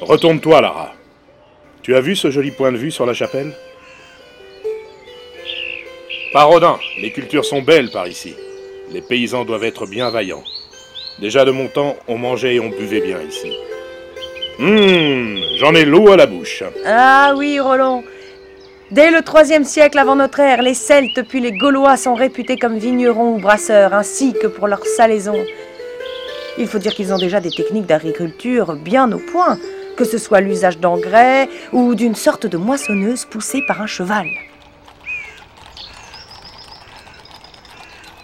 Retourne-toi, Lara. Tu as vu ce joli point de vue sur la chapelle? Parodin, les cultures sont belles par ici. Les paysans doivent être bien vaillants. Déjà de mon temps, on mangeait et on buvait bien ici. Hum, j'en ai l'eau à la bouche. Ah oui, Roland. Dès le IIIe siècle avant notre ère, les Celtes puis les Gaulois sont réputés comme vignerons ou brasseurs, ainsi que pour leur salaison. Il faut dire qu'ils ont déjà des techniques d'agriculture bien au point, que ce soit l'usage d'engrais ou d'une sorte de moissonneuse poussée par un cheval.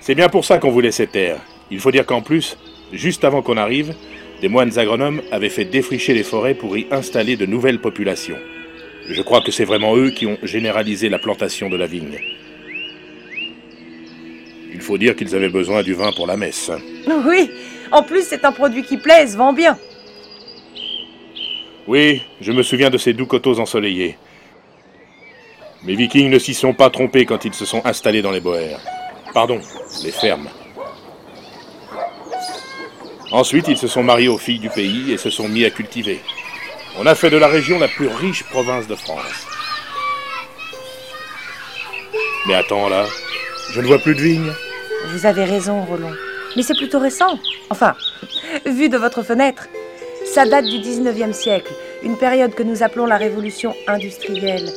C'est bien pour ça qu'on voulait cette terre. Il faut dire qu'en plus, juste avant qu'on arrive, des moines agronomes avaient fait défricher les forêts pour y installer de nouvelles populations. Je crois que c'est vraiment eux qui ont généralisé la plantation de la vigne. Il faut dire qu'ils avaient besoin du vin pour la messe. Oui, en plus c'est un produit qui plaise, vend bien. Oui, je me souviens de ces doux coteaux ensoleillés. Mes vikings ne s'y sont pas trompés quand ils se sont installés dans les boers. Pardon, les fermes. Ensuite, ils se sont mariés aux filles du pays et se sont mis à cultiver. On a fait de la région la plus riche province de France. Mais attends là, je ne vois plus de vignes. Vous avez raison, Roland. Mais c'est plutôt récent. Enfin, vu de votre fenêtre. Ça date du 19e siècle, une période que nous appelons la révolution industrielle.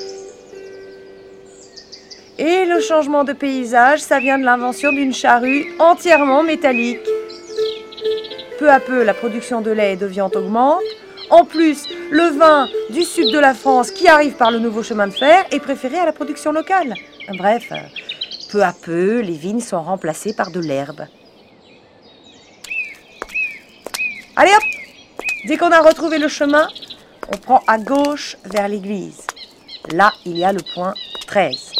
Et le changement de paysage, ça vient de l'invention d'une charrue entièrement métallique. Peu à peu, la production de lait et de viande augmente. En plus, le vin du sud de la France qui arrive par le nouveau chemin de fer est préféré à la production locale. Bref, peu à peu, les vignes sont remplacées par de l'herbe. Allez hop Dès qu'on a retrouvé le chemin, on prend à gauche vers l'église. Là, il y a le point 13.